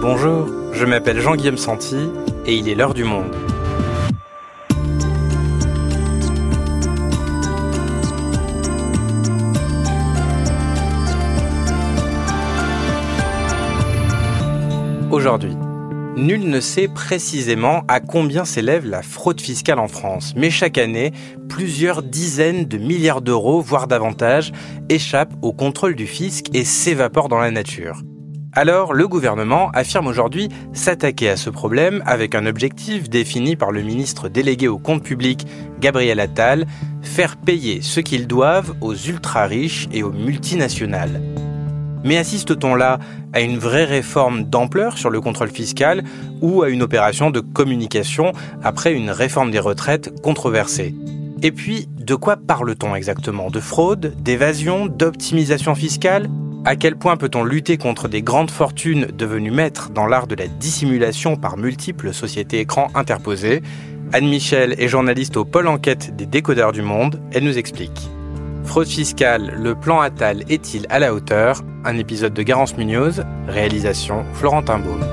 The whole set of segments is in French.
Bonjour, je m'appelle Jean-Guillaume Santi et il est l'heure du monde. Aujourd'hui, nul ne sait précisément à combien s'élève la fraude fiscale en France, mais chaque année, plusieurs dizaines de milliards d'euros, voire davantage, échappent au contrôle du fisc et s'évaporent dans la nature. Alors, le gouvernement affirme aujourd'hui s'attaquer à ce problème avec un objectif défini par le ministre délégué au compte public, Gabriel Attal, faire payer ce qu'ils doivent aux ultra-riches et aux multinationales. Mais assiste-t-on là à une vraie réforme d'ampleur sur le contrôle fiscal ou à une opération de communication après une réforme des retraites controversée? Et puis, de quoi parle-t-on exactement? De fraude, d'évasion, d'optimisation fiscale? À quel point peut-on lutter contre des grandes fortunes devenues maîtres dans l'art de la dissimulation par multiples sociétés écrans interposées Anne Michel est journaliste au pôle enquête des décodeurs du monde. Elle nous explique. Fraude fiscale, le plan Attal est-il à la hauteur? Un épisode de Garance Munoz, réalisation Florentin Baume.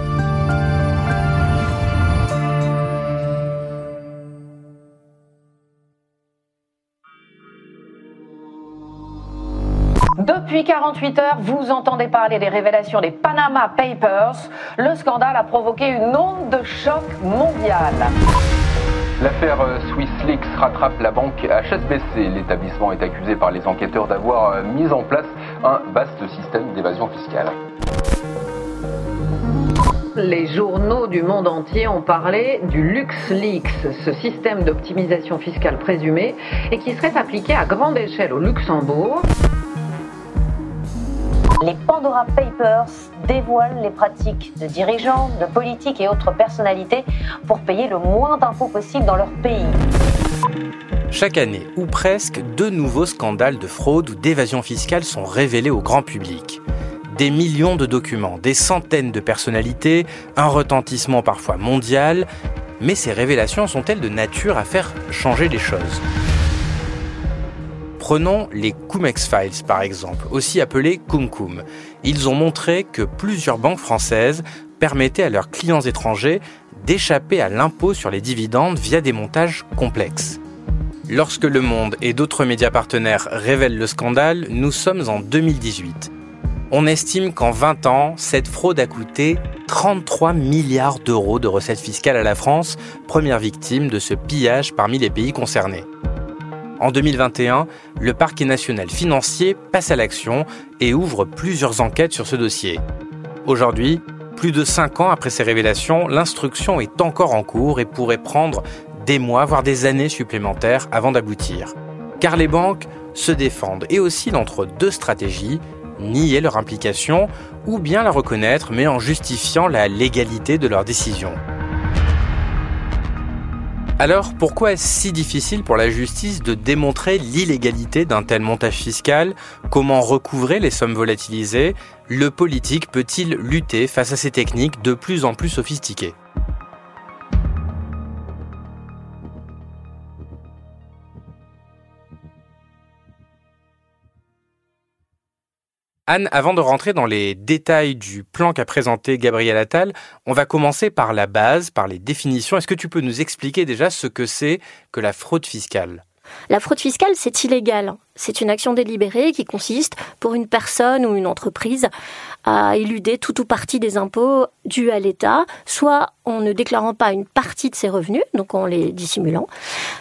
Depuis 48 heures, vous entendez parler des révélations des Panama Papers. Le scandale a provoqué une onde de choc mondiale. L'affaire euh, SwissLeaks rattrape la banque HSBC. L'établissement est accusé par les enquêteurs d'avoir euh, mis en place un vaste système d'évasion fiscale. Les journaux du monde entier ont parlé du LuxLeaks, ce système d'optimisation fiscale présumé et qui serait appliqué à grande échelle au Luxembourg. Les Pandora Papers dévoilent les pratiques de dirigeants, de politiques et autres personnalités pour payer le moins d'impôts possible dans leur pays. Chaque année, ou presque, deux nouveaux scandales de fraude ou d'évasion fiscale sont révélés au grand public. Des millions de documents, des centaines de personnalités, un retentissement parfois mondial, mais ces révélations sont-elles de nature à faire changer les choses? Prenons les Cumex Files par exemple, aussi appelés Cum Ils ont montré que plusieurs banques françaises permettaient à leurs clients étrangers d'échapper à l'impôt sur les dividendes via des montages complexes. Lorsque Le Monde et d'autres médias partenaires révèlent le scandale, nous sommes en 2018. On estime qu'en 20 ans, cette fraude a coûté 33 milliards d'euros de recettes fiscales à la France, première victime de ce pillage parmi les pays concernés. En 2021, le parquet national financier passe à l'action et ouvre plusieurs enquêtes sur ce dossier. Aujourd'hui, plus de 5 ans après ces révélations, l'instruction est encore en cours et pourrait prendre des mois, voire des années supplémentaires avant d'aboutir. Car les banques se défendent et oscillent entre deux stratégies, nier leur implication ou bien la reconnaître mais en justifiant la légalité de leurs décisions. Alors pourquoi est-ce si difficile pour la justice de démontrer l'illégalité d'un tel montage fiscal? Comment recouvrer les sommes volatilisées? Le politique peut-il lutter face à ces techniques de plus en plus sophistiquées? Anne, avant de rentrer dans les détails du plan qu'a présenté Gabriel Attal, on va commencer par la base, par les définitions. Est-ce que tu peux nous expliquer déjà ce que c'est que la fraude fiscale? La fraude fiscale, c'est illégal. C'est une action délibérée qui consiste, pour une personne ou une entreprise, à éluder tout ou partie des impôts dus à l'État, soit en ne déclarant pas une partie de ses revenus, donc en les dissimulant,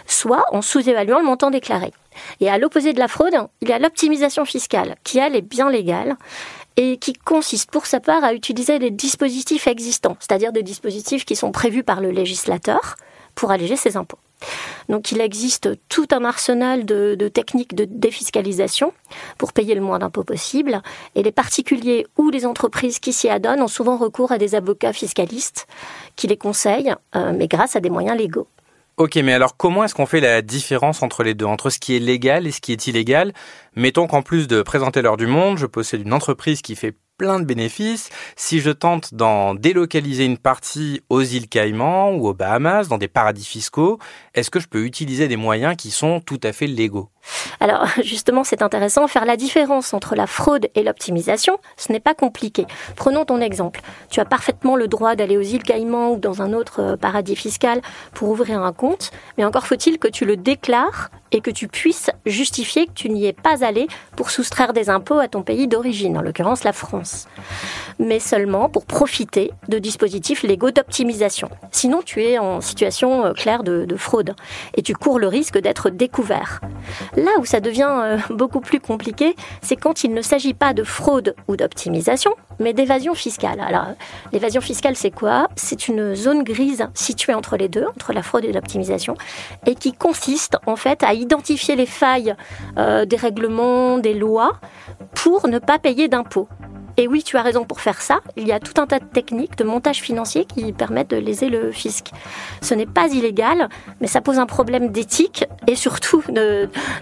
soit en sous-évaluant le montant déclaré. Et à l'opposé de la fraude, il y a l'optimisation fiscale, qui elle est bien légale et qui consiste pour sa part à utiliser les dispositifs existants, c'est-à-dire des dispositifs qui sont prévus par le législateur pour alléger ses impôts. Donc il existe tout un arsenal de, techniques de défiscalisation pour payer le moins d'impôts possible. Et les particuliers ou les entreprises qui s'y adonnent ont souvent recours à des avocats fiscalistes qui les conseillent, euh, mais grâce à des moyens légaux. Ok, mais alors comment est-ce qu'on fait la différence entre les deux, entre ce qui est légal et ce qui est illégal? Mettons qu'en plus de présenter l'heure du monde, je possède une entreprise qui fait plein de bénéfices. Si je tente d'en délocaliser une partie aux îles Caïmans ou aux Bahamas, dans des paradis fiscaux, est-ce que je peux utiliser des moyens qui sont tout à fait légaux? Alors justement, c'est intéressant, faire la différence entre la fraude et l'optimisation, ce n'est pas compliqué. Prenons ton exemple. Tu as parfaitement le droit d'aller aux îles Caïmans ou dans un autre euh, paradis fiscal pour ouvrir un compte, mais encore faut-il que tu le déclares et que tu puisses justifier que tu n'y es pas allé pour soustraire des impôts à ton pays d'origine, en l'occurrence la France. Mais seulement pour profiter de dispositifs légaux d'optimisation. Sinon, tu es en situation euh, claire de, de fraude et tu cours le risque d'être découvert. Là où ça devient euh, beaucoup plus compliqué, c'est quand il ne s'agit pas de fraude ou d'optimisation, mais d'évasion fiscale. Alors, l'évasion fiscale, c'est quoi? C'est une zone grise située entre les deux, entre la fraude et l'optimisation, et qui consiste en fait à identifier les failles euh, des règlements, des lois, pour ne pas payer d'impôts. Et oui, tu as raison pour faire ça. Il y a tout un tas de techniques de montage financier qui permettent de léser le fisc. Ce n'est pas illégal, mais ça pose un problème d'éthique et surtout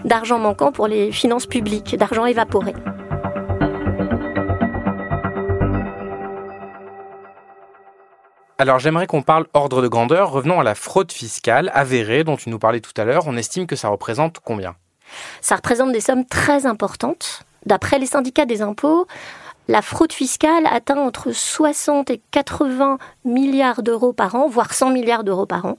d'argent manquant pour les finances publiques, d'argent évaporé. Alors j'aimerais qu'on parle ordre de grandeur. Revenons à la fraude fiscale avérée dont tu nous parlais tout à l'heure. On estime que ça représente combien? Ça représente des sommes très importantes. D'après les syndicats des impôts, la fraude fiscale atteint entre 60 et 80 milliards d'euros par an, voire 100 milliards d'euros par an.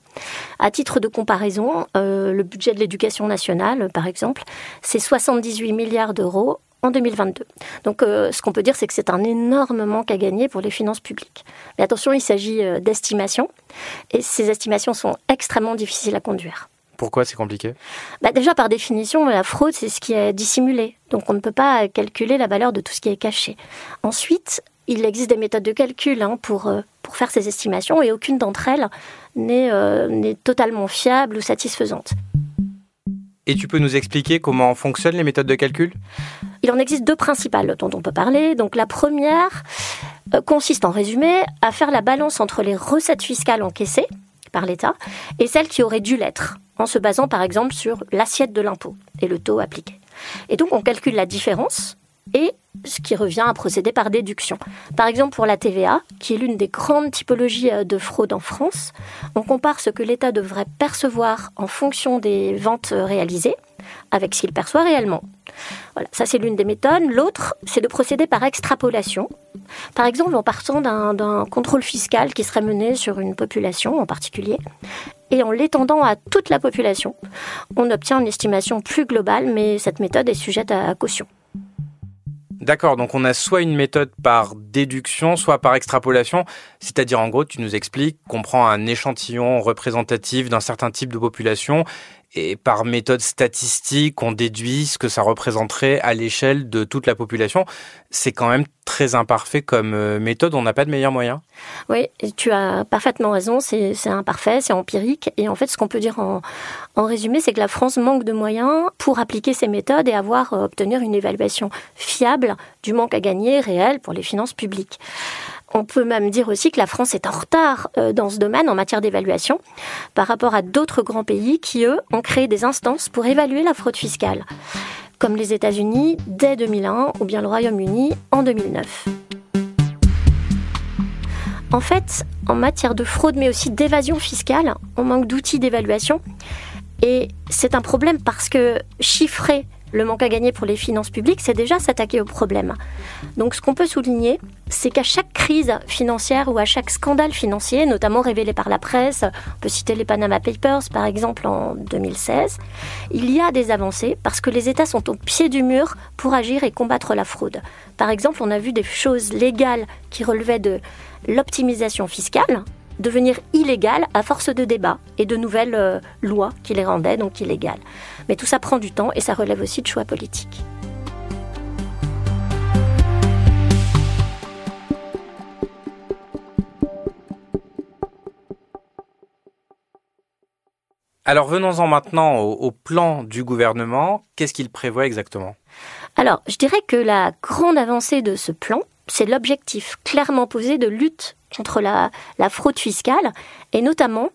À titre de comparaison, euh, le budget de l'éducation nationale, par exemple, c'est 78 milliards d'euros en 2022. Donc euh, ce qu'on peut dire, c'est que c'est un énorme manque à gagner pour les finances publiques. Mais attention, il s'agit euh, d'estimations, et ces estimations sont extrêmement difficiles à conduire. Pourquoi c'est compliqué? Bah Déjà, par définition, la fraude, c'est ce qui est dissimulé. Donc, on ne peut pas calculer la valeur de tout ce qui est caché. Ensuite, il existe des méthodes de calcul hein, pour, euh, pour faire ces estimations et aucune d'entre elles n'est euh, totalement fiable ou satisfaisante. Et tu peux nous expliquer comment fonctionnent les méthodes de calcul? Il en existe deux principales dont on peut parler. Donc la première euh, consiste en résumé à faire la balance entre les recettes fiscales encaissées par l'État et celles qui auraient dû l'être en se basant par exemple sur l'assiette de l'impôt et le taux appliqué. Et donc on calcule la différence et ce qui revient à procéder par déduction. Par exemple, pour la TVA, qui est l'une des grandes typologies euh, de fraude en France, on compare ce que l'État devrait percevoir en fonction des ventes réalisées avec ce qu'il perçoit réellement. Voilà, ça c'est l'une des méthodes. L'autre, c'est de procéder par extrapolation. Par exemple, en partant d'un contrôle fiscal qui serait mené sur une population en particulier, et en l'étendant à toute la population, on obtient une estimation plus globale, mais cette méthode est sujette à caution. D'accord, donc on a soit une méthode par déduction, soit par extrapolation, c'est-à-dire en gros, tu nous expliques qu'on prend un échantillon représentatif d'un certain type de population et par méthode statistique, on déduit ce que ça représenterait à l'échelle de toute la population. C'est quand même très imparfait comme euh, méthode, on n'a pas de meilleur moyen Oui, tu as parfaitement raison, c'est imparfait, c'est empirique. Et en fait, ce qu'on peut dire en, résumé, c'est que la France manque de moyens pour appliquer ces méthodes et avoir euh, obtenir une évaluation fiable du manque à gagner réel pour les finances publiques. On peut même dire aussi que la France est en retard euh, dans ce domaine en matière d'évaluation par rapport à d'autres grands pays qui, eux, ont créé des instances pour évaluer la fraude fiscale, comme les États-Unis dès 2001 ou bien le Royaume-Uni en 2009. En fait, en matière de fraude mais aussi d'évasion fiscale, on manque d'outils d'évaluation. Et c'est un problème parce que chiffrer le manque à gagner pour les finances publiques, c'est déjà s'attaquer au problème. Donc ce qu'on peut souligner, c'est qu'à chaque crise financière ou à chaque scandale financier, notamment révélé par la presse, on peut citer les Panama Papers par exemple en 2016, il y a des avancées parce que les États sont au pied du mur pour agir et combattre la fraude. Par exemple, on a vu des choses légales qui relevaient de l'optimisation fiscale, devenir illégales à force de débats et de nouvelles euh, lois qui les rendaient donc illégales. Mais tout ça prend du temps et ça relève aussi de choix politiques. Alors venons-en maintenant au, plan du gouvernement. Qu'est-ce qu'il prévoit exactement? Alors je dirais que la grande avancée de ce plan, c'est l'objectif clairement posé de lutte contre la, fraude fiscale et notamment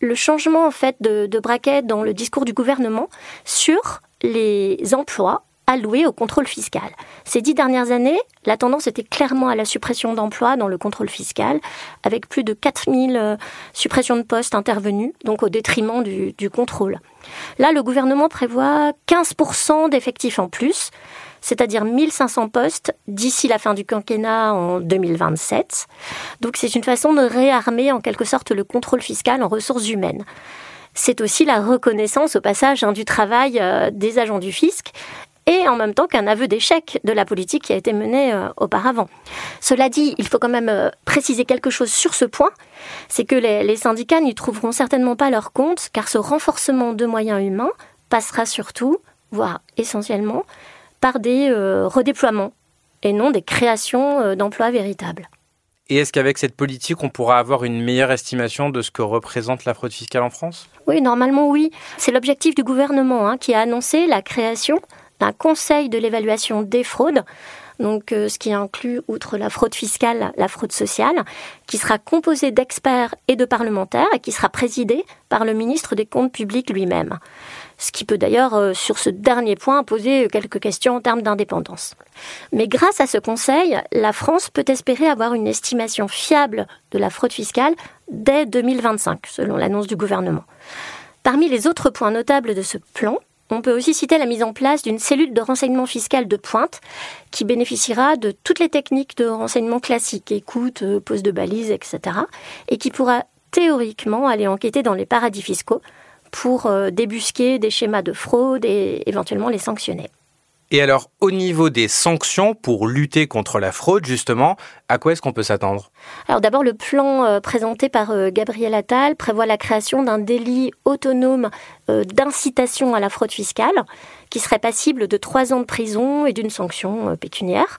le changement en fait de, de braquet dans le discours du gouvernement sur les emplois alloués au contrôle fiscal. Ces dix dernières années, la tendance était clairement à la suppression d'emplois dans le contrôle fiscal, avec plus de 4000 euh, suppressions de postes intervenues, donc au détriment du, du contrôle. Là, le gouvernement prévoit 15% d'effectifs en plus, c'est-à-dire 1500 postes d'ici la fin du quinquennat en 2027. Donc c'est une façon de réarmer en quelque sorte le contrôle fiscal en ressources humaines c'est aussi la reconnaissance au passage hein, du travail euh, des agents du fisc et en même temps qu'un aveu d'échec de la politique qui a été menée euh, auparavant. Cela dit, il faut quand même euh, préciser quelque chose sur ce point, c'est que les, syndicats n'y trouveront certainement pas leur compte, car ce renforcement de moyens humains passera surtout, voire essentiellement, par des euh, redéploiements et non des créations d'emplois véritables. Et est-ce qu'avec cette politique, on pourra avoir une meilleure estimation de ce que représente la fraude fiscale en France? Oui, normalement oui. C'est l'objectif du gouvernement hein, qui a annoncé la création un conseil de l'évaluation des fraudes, donc euh, ce qui inclut, outre la fraude fiscale, la fraude sociale, qui sera composé d'experts et de parlementaires et qui sera présidé par le ministre des Comptes publics lui-même. Ce qui peut d'ailleurs, euh, sur ce dernier point, poser quelques questions en termes d'indépendance. Mais grâce à ce conseil, la France peut espérer avoir une estimation fiable de la fraude fiscale dès 2025, selon l'annonce du gouvernement. Parmi les autres points notables de ce plan, on peut aussi citer la mise en place d'une cellule de renseignement fiscal de pointe qui bénéficiera de toutes les techniques de renseignement classiques, écoute, euh, pose de balises, etc. et qui pourra théoriquement aller enquêter dans les paradis fiscaux pour euh, débusquer des schémas de fraude et éventuellement les sanctionner. Et alors, au niveau des sanctions pour lutter contre la fraude, justement, à quoi est-ce qu'on peut s'attendre? Alors d'abord, le plan euh, présenté par euh, Gabriel Attal prévoit la création d'un délit autonome d'incitation à la fraude fiscale, qui serait passible de trois ans de prison et d'une sanction pécuniaire.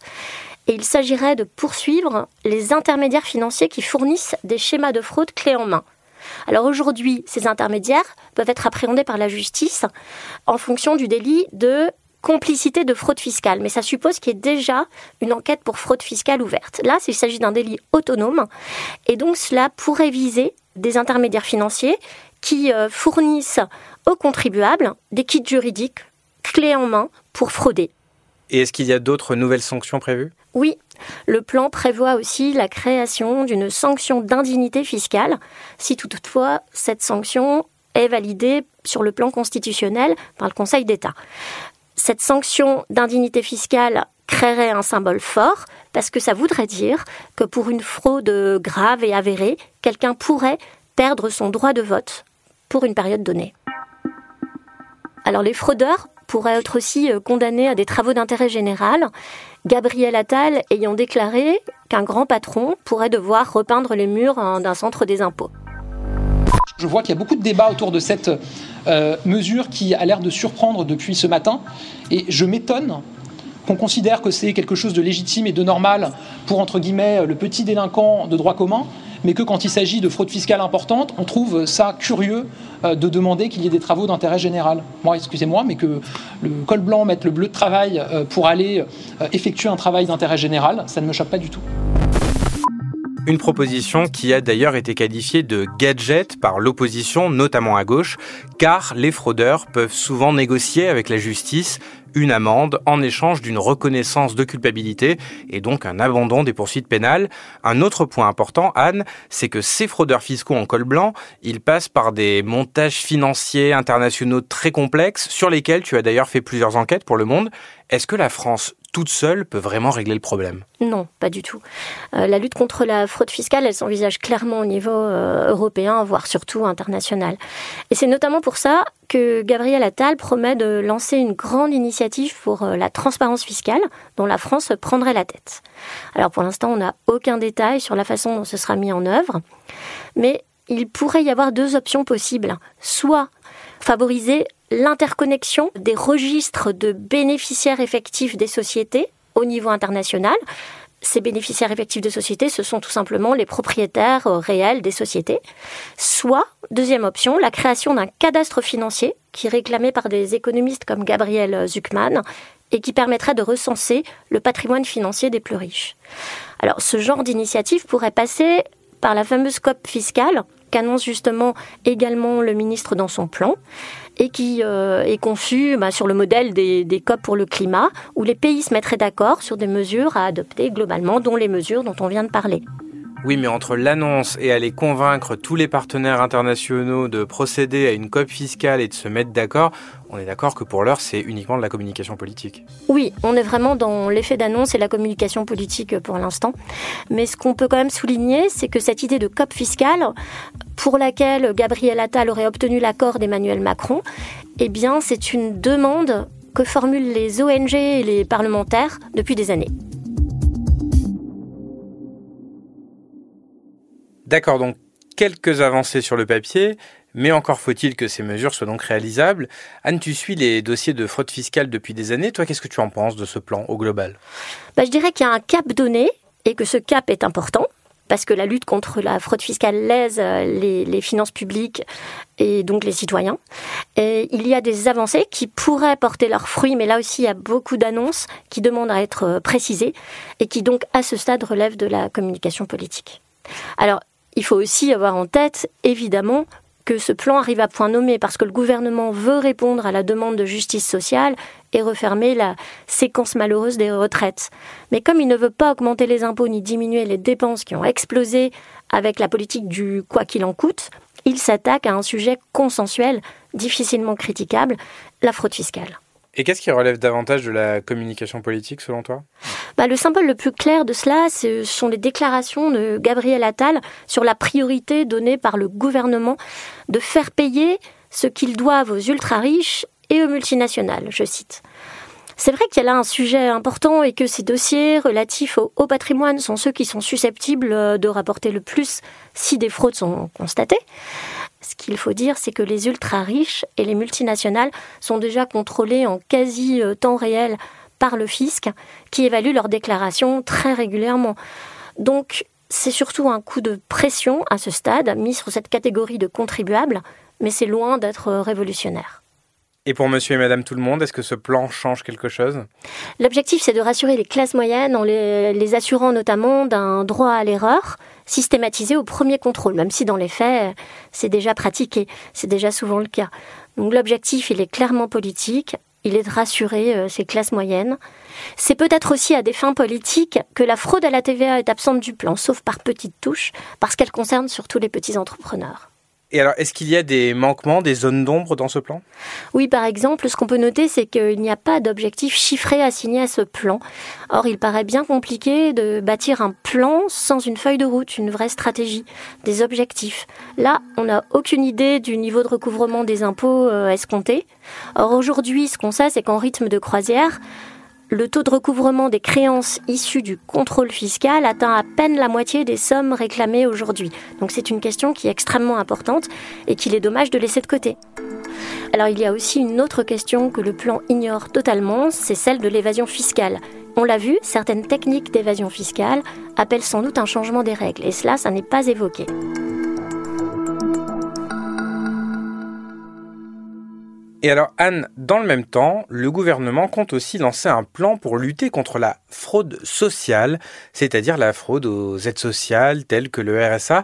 Et il s'agirait de poursuivre les intermédiaires financiers qui fournissent des schémas de fraude clés en main. Alors aujourd'hui, ces intermédiaires peuvent être appréhendés par la justice en fonction du délit de complicité de fraude fiscale, mais ça suppose qu'il y ait déjà une enquête pour fraude fiscale ouverte. Là, il s'agit d'un délit autonome, et donc cela pourrait viser des intermédiaires financiers qui euh, fournissent aux contribuables des kits juridiques clés en main pour frauder. Et est-ce qu'il y a d'autres nouvelles sanctions prévues? Oui, le plan prévoit aussi la création d'une sanction d'indignité fiscale, si toutefois cette sanction est validée sur le plan constitutionnel par le Conseil d'État. Cette sanction d'indignité fiscale créerait un symbole fort parce que ça voudrait dire que pour une fraude grave et avérée, quelqu'un pourrait perdre son droit de vote pour une période donnée. Alors les fraudeurs pourraient être aussi euh, condamnés à des travaux d'intérêt général, Gabriel Attal ayant déclaré qu'un grand patron pourrait devoir repeindre les murs hein, d'un centre des impôts. Je vois qu'il y a beaucoup de débats autour de cette euh, mesure qui a l'air de surprendre depuis ce matin. Et je m'étonne qu'on considère que c'est quelque chose de légitime et de normal pour, entre guillemets, le petit délinquant de droit commun, mais que quand il s'agit de fraude fiscale importante, on trouve ça curieux euh, de demander qu'il y ait des travaux d'intérêt général. Moi, excusez-moi, mais que le col blanc mette le bleu de travail euh, pour aller effectuer un travail d'intérêt général, ça ne me choque pas du tout. Une proposition qui a d'ailleurs été qualifiée de gadget par l'opposition, notamment à gauche, car les fraudeurs peuvent souvent négocier avec la justice une amende en échange d'une reconnaissance de culpabilité et donc un abandon des poursuites pénales. Un autre point important, Anne, c'est que ces fraudeurs fiscaux en col blanc, ils passent par des montages financiers internationaux très complexes sur lesquels tu as d'ailleurs fait plusieurs enquêtes pour le monde. Est-ce que la France toute seule peut vraiment régler le problème Non, pas du tout. Euh, la lutte contre la fraude fiscale, elle s'envisage clairement au niveau euh, européen, voire surtout international. Et c'est notamment pour ça que Gabriel Attal promet de lancer une grande initiative pour euh, la transparence fiscale, dont la France prendrait la tête. Alors pour l'instant, on n'a aucun détail sur la façon dont ce sera mis en œuvre, mais il pourrait y avoir deux options possibles. Soit favoriser l'interconnexion des registres de bénéficiaires effectifs des sociétés au niveau international. Ces bénéficiaires effectifs de sociétés, ce sont tout simplement les propriétaires euh, réels des sociétés. Soit, deuxième option, la création d'un cadastre financier qui est réclamé par des économistes comme Gabriel Zuckman et qui permettrait de recenser le patrimoine financier des plus riches. Alors, ce genre d'initiative pourrait passer par la fameuse COP fiscale qu'annonce justement également le ministre dans son plan et qui euh, est conçu bah, sur le modèle des, des COP pour le climat, où les pays se mettraient d'accord sur des mesures à adopter globalement, dont les mesures dont on vient de parler. Oui, mais entre l'annonce et aller convaincre tous les partenaires internationaux de procéder à une COP fiscale et de se mettre d'accord, on est d'accord que pour l'heure, c'est uniquement de la communication politique. Oui, on est vraiment dans l'effet d'annonce et la communication politique pour l'instant. Mais ce qu'on peut quand même souligner, c'est que cette idée de COP fiscale, pour laquelle Gabriel Attal aurait obtenu l'accord d'Emmanuel Macron, eh bien, c'est une demande que formulent les ONG et les parlementaires depuis des années. D'accord, donc quelques avancées sur le papier, mais encore faut-il que ces mesures soient donc réalisables. Anne, tu suis les dossiers de fraude fiscale depuis des années. Toi, qu'est-ce que tu en penses de ce plan au global? Bah, Je dirais qu'il y a un cap donné et que ce cap est important parce que la lutte contre la fraude fiscale lèse euh, les, finances publiques et donc les citoyens. Et il y a des avancées qui pourraient porter leurs fruits, mais là aussi il y a beaucoup d'annonces qui demandent à être euh, précisées et qui donc à ce stade relèvent de la communication politique. Alors il faut aussi avoir en tête, évidemment, que ce plan arrive à point nommé parce que le gouvernement veut répondre à la demande de justice sociale et refermer la séquence malheureuse des retraites. Mais comme il ne veut pas augmenter les impôts ni diminuer les dépenses qui ont explosé avec la politique du quoi qu'il en coûte, il s'attaque à un sujet consensuel, difficilement critiquable, la fraude fiscale. Et qu'est-ce qui relève davantage de la communication politique selon toi? Bah, Le symbole le plus clair de cela, ce sont les déclarations de Gabriel Attal sur la priorité donnée par le gouvernement de faire payer ce qu'ils doivent aux ultra-riches et aux multinationales, je cite. C'est vrai qu'il y a là un sujet important et que ces dossiers relatifs au, au, patrimoine sont ceux qui sont susceptibles de rapporter le plus si des fraudes sont constatées. Ce qu'il faut dire, c'est que les ultra-riches et les multinationales sont déjà contrôlés en quasi euh, temps réel par le fisc, qui évalue leurs déclarations très régulièrement. Donc, c'est surtout un coup de pression à ce stade mis sur cette catégorie de contribuables, mais c'est loin d'être révolutionnaire. Et pour monsieur et madame tout le monde, est-ce que ce plan change quelque chose? L'objectif, c'est de rassurer les classes moyennes en les, assurant notamment d'un droit à l'erreur systématisé au premier contrôle, même si dans les faits, c'est déjà pratiqué, c'est déjà souvent le cas. Donc l'objectif, il est clairement politique, il est de rassurer euh, ces classes moyennes. C'est peut-être aussi à des fins politiques que la fraude à la TVA est absente du plan, sauf par petites touches, parce qu'elle concerne surtout les petits entrepreneurs. Et alors, est-ce qu'il y a des manquements, des zones d'ombre dans ce plan? Oui, par exemple, ce qu'on peut noter, c'est qu'il n'y a pas d'objectif chiffré assigné à ce plan. Or, il paraît bien compliqué de bâtir un plan sans une feuille de route, une vraie stratégie, des objectifs. Là, on n'a aucune idée du niveau de recouvrement des impôts euh, escomptés. Or, aujourd'hui, ce qu'on sait, c'est qu'en rythme de croisière, le taux de recouvrement des créances issues du contrôle fiscal atteint à peine la moitié des sommes réclamées aujourd'hui. Donc c'est une question qui est extrêmement importante et qu'il est dommage de laisser de côté. Alors il y a aussi une autre question que le plan ignore totalement, c'est celle de l'évasion fiscale. On l'a vu, certaines techniques d'évasion fiscale appellent sans doute un changement des règles, et cela, ça n'est pas évoqué. Et alors Anne, dans le même temps, le gouvernement compte aussi lancer un plan pour lutter contre la fraude sociale, c'est-à-dire la fraude aux aides sociales telles que le RSA.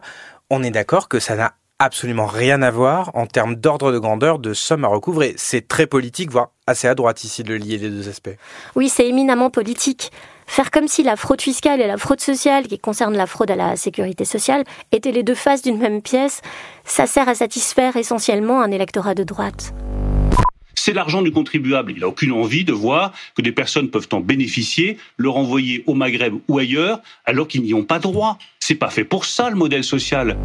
On est d'accord que ça n'a absolument rien à voir en termes d'ordre de grandeur de sommes à recouvrer. C'est très politique, voire assez à droite ici de lier les deux aspects. Oui, c'est éminemment politique. Faire comme si la fraude fiscale et la fraude sociale, qui concerne la fraude à la sécurité sociale, étaient les deux faces d'une même pièce, ça sert à satisfaire essentiellement un électorat de droite. C'est l'argent du contribuable. Il n'a aucune envie de voir que des personnes peuvent en bénéficier, le renvoyer au Maghreb ou ailleurs, alors qu'ils n'y ont pas droit. C'est pas fait pour ça le modèle social.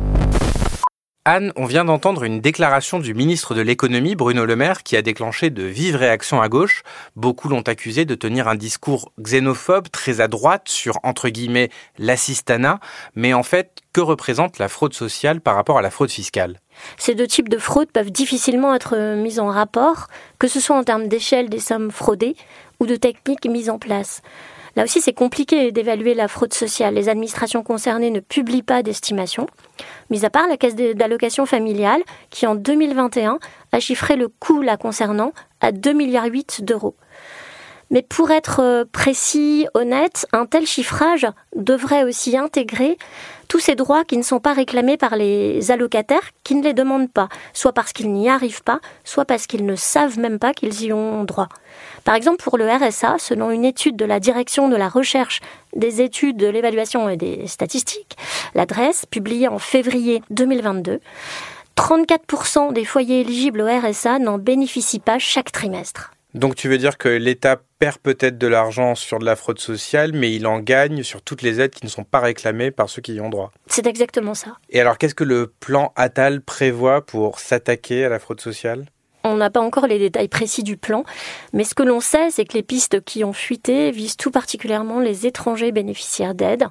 Anne, on vient d'entendre une déclaration du ministre de l'économie, Bruno Le Maire, qui a déclenché de vives réactions à gauche. Beaucoup l'ont accusé de tenir un discours xénophobe, très à droite, sur, entre guillemets, l'assistanat. Mais en fait, que représente la fraude sociale par rapport à la fraude fiscale? Ces deux types de fraude peuvent difficilement être mis en rapport, que ce soit en termes d'échelle des sommes fraudées ou de techniques mises en place. Là aussi, c'est compliqué d'évaluer la fraude sociale. Les administrations concernées ne publient pas d'estimation, mis à part la caisse d'allocation familiale, qui en 2021 a chiffré le coût la concernant à 2,8 milliards d'euros. Mais pour être euh, précis, honnête, un tel chiffrage devrait aussi intégrer tous ces droits qui ne sont pas réclamés par les allocataires qui ne les demandent pas, soit parce qu'ils n'y arrivent pas, soit parce qu'ils ne savent même pas qu'ils y ont droit. Par exemple, pour le RSA, selon une étude de la Direction de la recherche, des études, de l'évaluation et des statistiques, l'adresse, publiée en février 2022, 34% des foyers éligibles au RSA n'en bénéficient pas chaque trimestre. Donc tu veux dire que l'État perd peut-être de l'argent sur de la fraude sociale, mais il en gagne sur toutes les aides qui ne sont pas réclamées par ceux qui y ont droit. C'est exactement ça. Et alors qu'est-ce que le plan Attal prévoit pour s'attaquer à la fraude sociale? On n'a pas encore les détails précis du plan, mais ce que l'on sait, c'est que les pistes qui ont fuité visent tout particulièrement les étrangers bénéficiaires d'aide.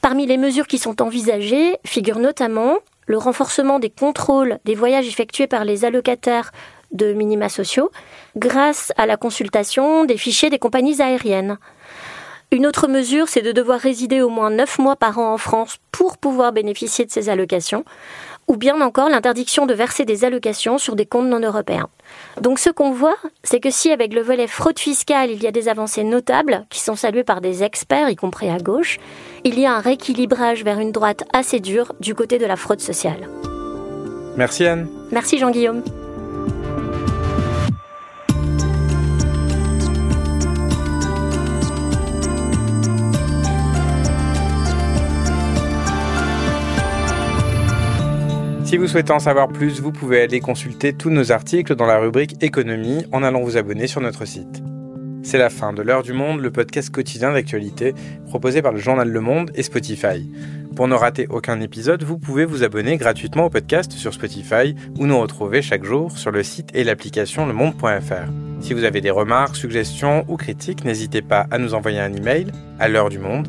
Parmi les mesures qui sont envisagées figure notamment le renforcement des contrôles des voyages effectués par les allocataires de minima sociaux grâce à la consultation des fichiers des compagnies aériennes. Une autre mesure, c'est de devoir résider au moins 9 mois par an en France pour pouvoir bénéficier de ces allocations, ou bien encore l'interdiction de verser des allocations sur des comptes non européens. Donc ce qu'on voit, c'est que si avec le volet fraude fiscale, il y a des avancées notables, qui sont saluées par des experts, y compris à gauche, il y a un rééquilibrage vers une droite assez dure du côté de la fraude sociale. Merci Anne. Merci Jean-Guillaume. Si vous souhaitez en savoir plus, vous pouvez aller consulter tous nos articles dans la rubrique économie en allant vous abonner sur notre site. C'est la fin de l'heure du monde, le podcast quotidien d'actualité proposé par le journal Le Monde et Spotify. Pour ne rater aucun épisode, vous pouvez vous abonner gratuitement au podcast sur Spotify ou nous retrouver chaque jour sur le site et l'application lemonde.fr. Si vous avez des remarques, suggestions ou critiques, n'hésitez pas à nous envoyer un email à l'heure du monde